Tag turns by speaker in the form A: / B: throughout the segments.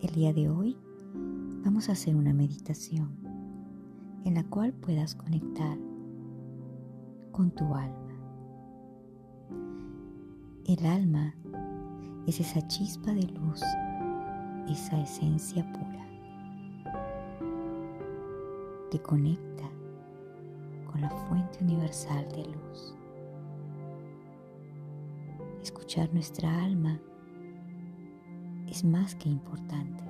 A: El día de hoy vamos a hacer una meditación en la cual puedas conectar con tu alma. El alma es esa chispa de luz, esa esencia pura que conecta con la fuente universal de luz escuchar nuestra alma es más que importante.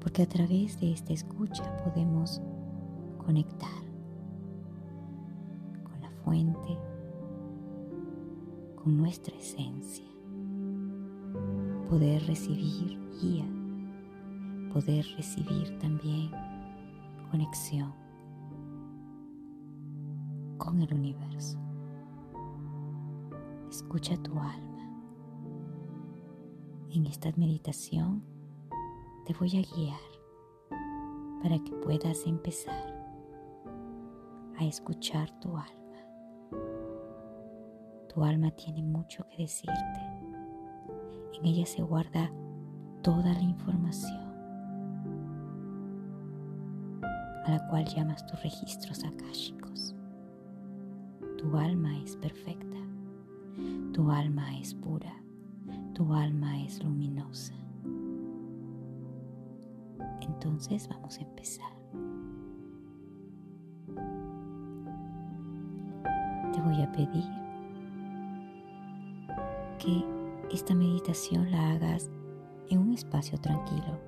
A: Porque a través de esta escucha podemos conectar con la fuente, con nuestra esencia, poder recibir guía, poder recibir también conexión con el universo. Escucha tu alma. En esta meditación te voy a guiar para que puedas empezar a escuchar tu alma. Tu alma tiene mucho que decirte. En ella se guarda toda la información a la cual llamas tus registros akáshicos. Tu alma es perfecta. Tu alma es pura, tu alma es luminosa. Entonces vamos a empezar. Te voy a pedir que esta meditación la hagas en un espacio tranquilo,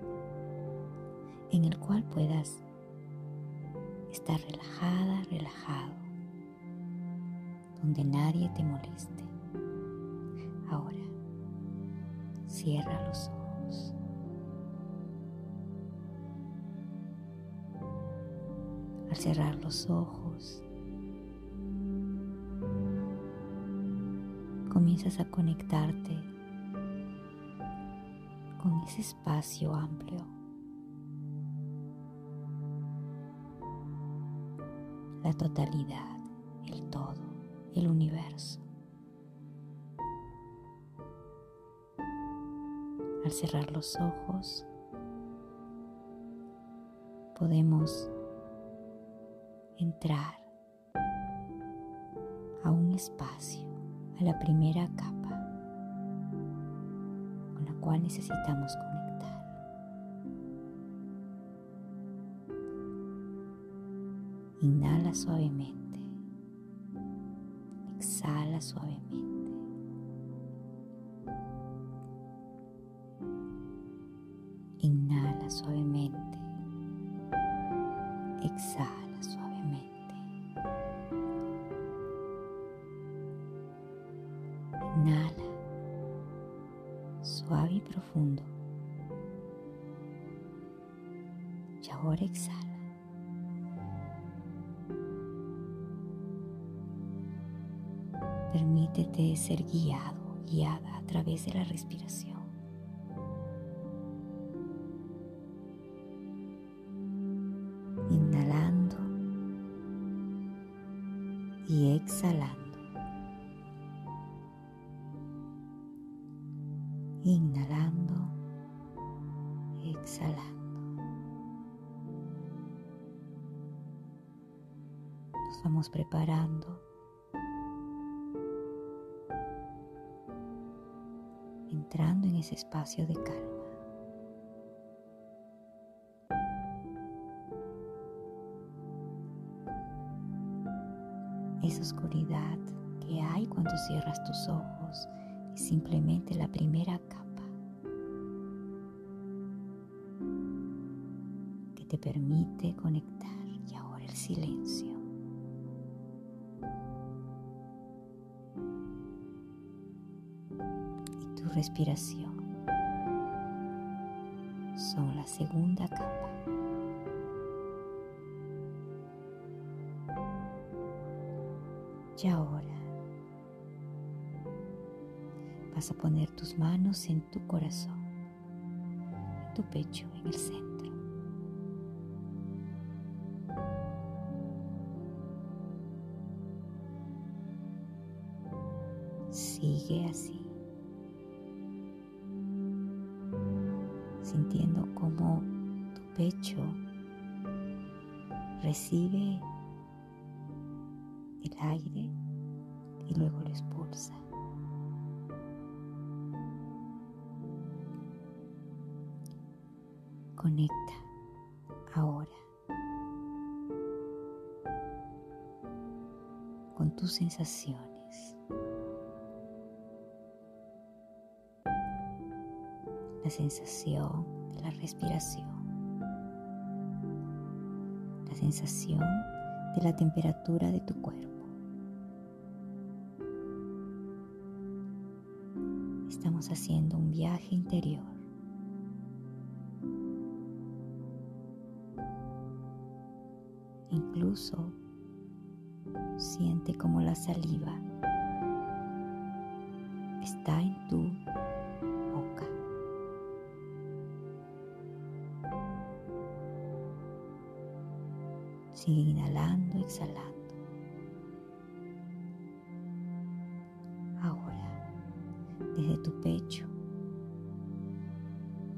A: en el cual puedas estar relajada, relajado, donde nadie te moleste. Ahora, cierra los ojos. Al cerrar los ojos, comienzas a conectarte con ese espacio amplio. La totalidad, el todo, el universo. Al cerrar los ojos, podemos entrar a un espacio, a la primera capa con la cual necesitamos conectar. Inhala suavemente, exhala suavemente. Suave y profundo. Y ahora exhala. Permítete ser guiado, guiada a través de la respiración. y exhalando. Exhalando. Nos vamos preparando. Entrando en ese espacio de calma. esa oscuridad que hay cuando cierras tus ojos es simplemente la primera capa te permite conectar y ahora el silencio. Y tu respiración son la segunda capa. Y ahora vas a poner tus manos en tu corazón, en tu pecho, en el centro. Sigue así, sintiendo como tu pecho recibe el aire y luego lo expulsa. Conecta ahora con tus sensaciones. La sensación de la respiración. La sensación de la temperatura de tu cuerpo. Estamos haciendo un viaje interior Incluso siente como la saliva Sigue inhalando, exhalando. Ahora, desde tu pecho,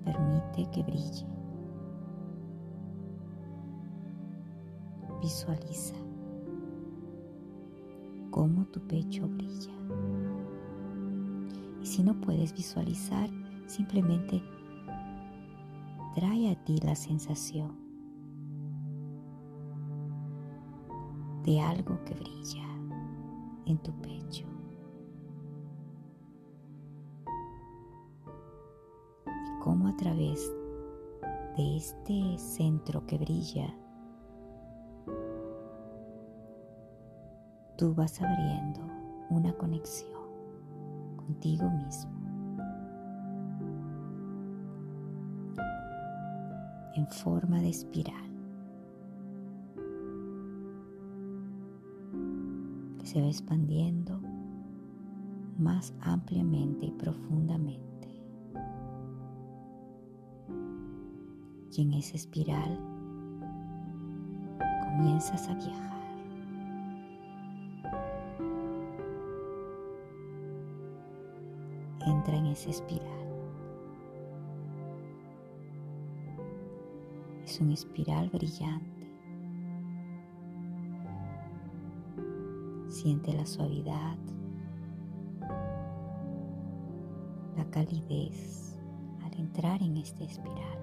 A: permite que brille. Visualiza cómo tu pecho brilla. Y si no puedes visualizar, simplemente trae a ti la sensación de algo que brilla en tu pecho. Y cómo a través de este centro que brilla tú vas abriendo una conexión contigo mismo. En forma de espiral. Se va expandiendo más ampliamente y profundamente. Y en esa espiral comienzas a viajar. entra en esa espiral. Es una espiral brillante. Siente la suavidad, la calidez al entrar en esta espiral.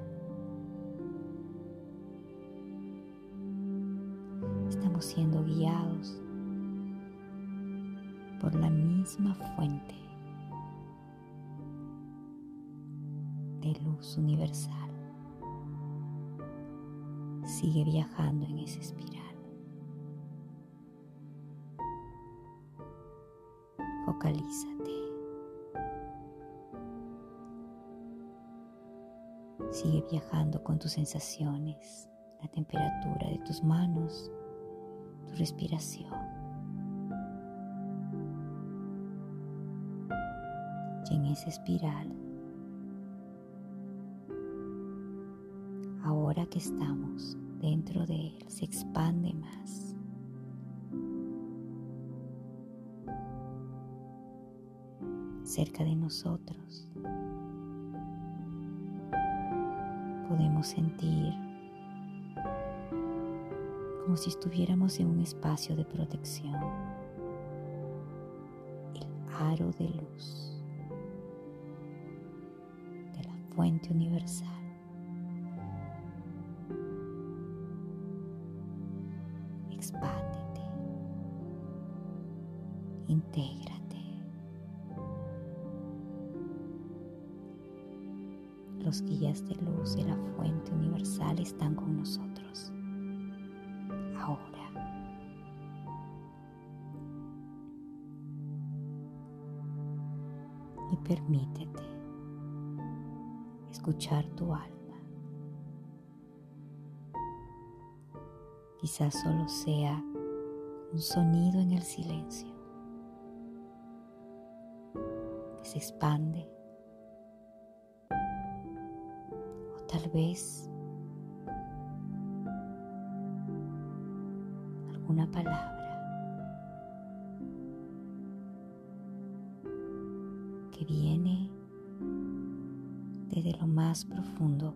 A: Estamos siendo guiados por la misma fuente de luz universal. Sigue viajando en esa espiral. Focalízate. Sigue viajando con tus sensaciones, la temperatura de tus manos, tu respiración. Y en esa espiral ahora que estamos dentro de Él, se expande más. Cerca de nosotros podemos sentir como si estuviéramos en un espacio de protección, el aro de luz de la fuente universal. expándete, intégrate. Los guías de luz de la fuente universal están con nosotros. Ahora. Y permítete escuchar tu alma. Quizás solo sea un sonido en el silencio que se expande. Tal vez alguna palabra que viene desde lo más profundo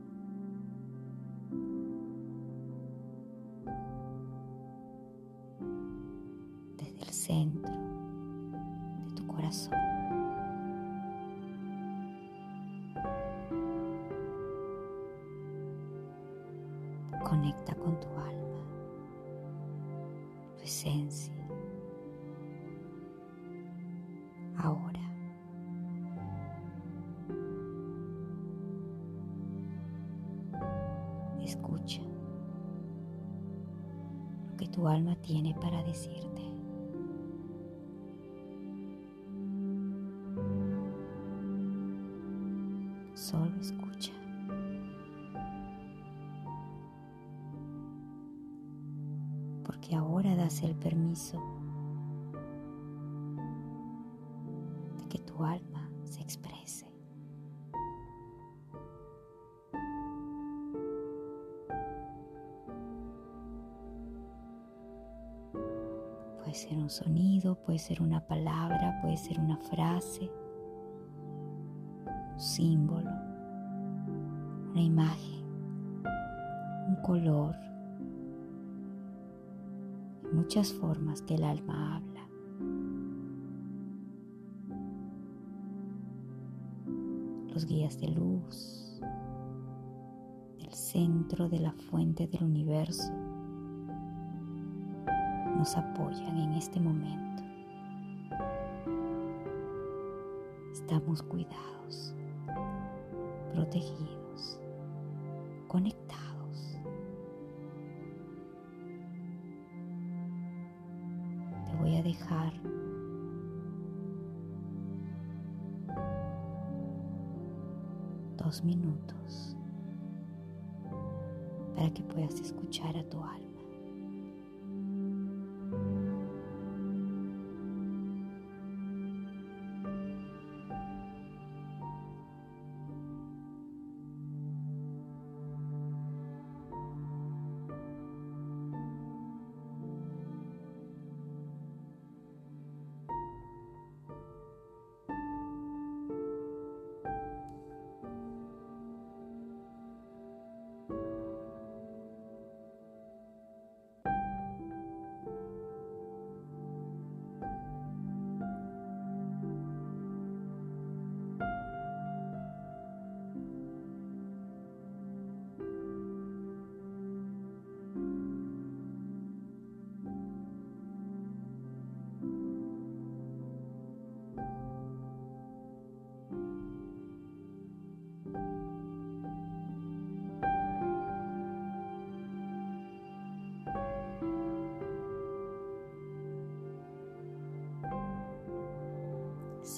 A: desde el centro de tu corazón. Conecta con tu alma, tu esencia. Ahora. Escucha lo que tu alma tiene para decirte. Solo escucha. Das el permiso de que tu alma se exprese. Puede ser un sonido, puede ser una palabra, puede ser una frase, un símbolo, una imagen, un color, muchas formas que el alma habla. Los guías de luz, el centro de la fuente del universo, nos apoyan en este momento. Estamos cuidados, protegidos, conectados. Dejar dos minutos para que puedas escuchar a tu alma.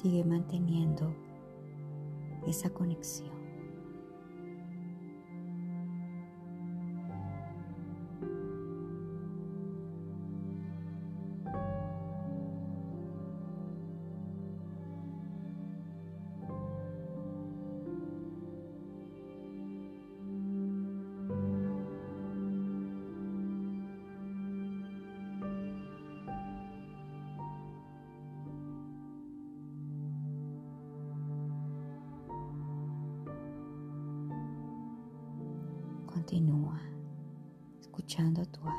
A: Sigue manteniendo esa conexión. Escuchando tu alma.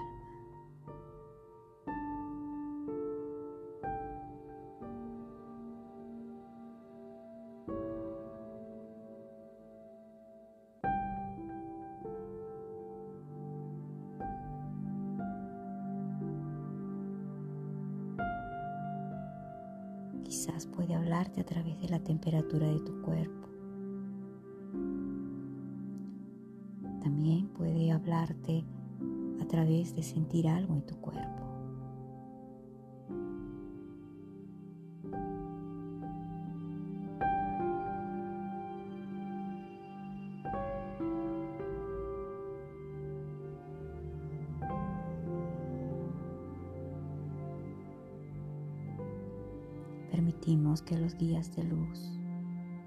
A: Quizás puede hablarte a través de la temperatura de tu cuerpo. También puede hablarte a través de sentir algo en tu cuerpo. Permitimos que los guías de luz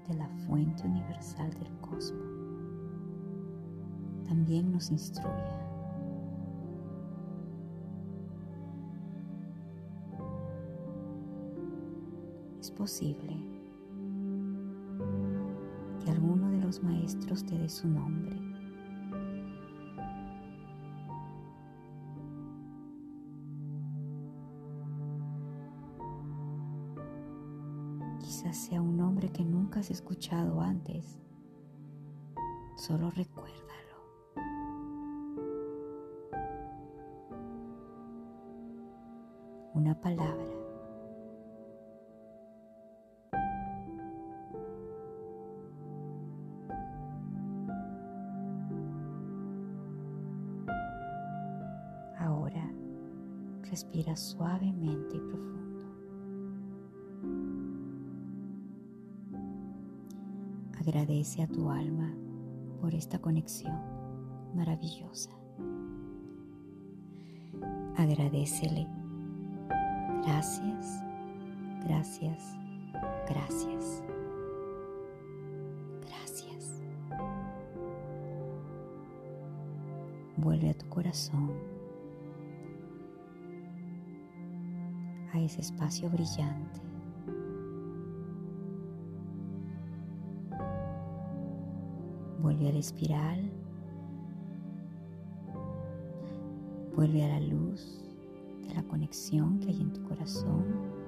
A: de la fuente universal del cosmos también nos instruya. Posible que alguno de los maestros te dé su nombre. Quizás sea un nombre que nunca has escuchado antes. Solo recuérdalo. Una palabra Respira suavemente y profundo. Agradece a tu alma por esta conexión maravillosa. Agradecele. Gracias, gracias, gracias. Gracias. Vuelve a tu corazón a ese espacio brillante. Vuelve a la espiral. Vuelve a la luz de la conexión que hay en tu corazón.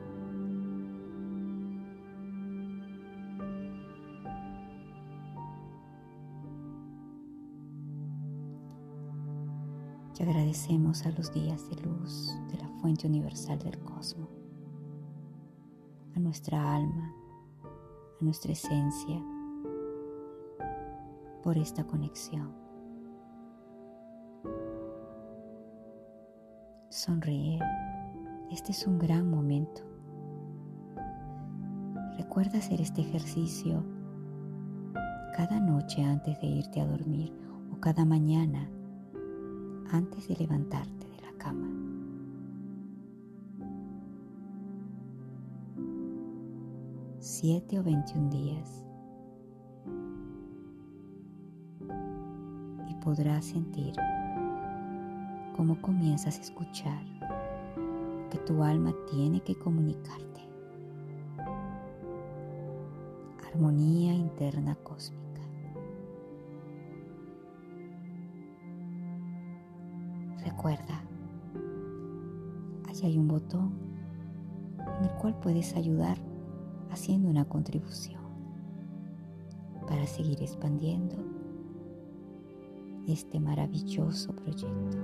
A: Agradecemos a los días de luz de la fuente universal del cosmos, a nuestra alma, a nuestra esencia, por esta conexión. Sonríe, este es un gran momento. Recuerda hacer este ejercicio cada noche antes de irte a dormir o cada mañana antes de levantarte de la cama. Siete o veintiún días y podrás sentir cómo comienzas a escuchar que tu alma tiene que comunicarte. Armonía interna cósmica. Recuerda, allí hay un botón en el cual puedes ayudar haciendo una contribución para seguir expandiendo este maravilloso proyecto.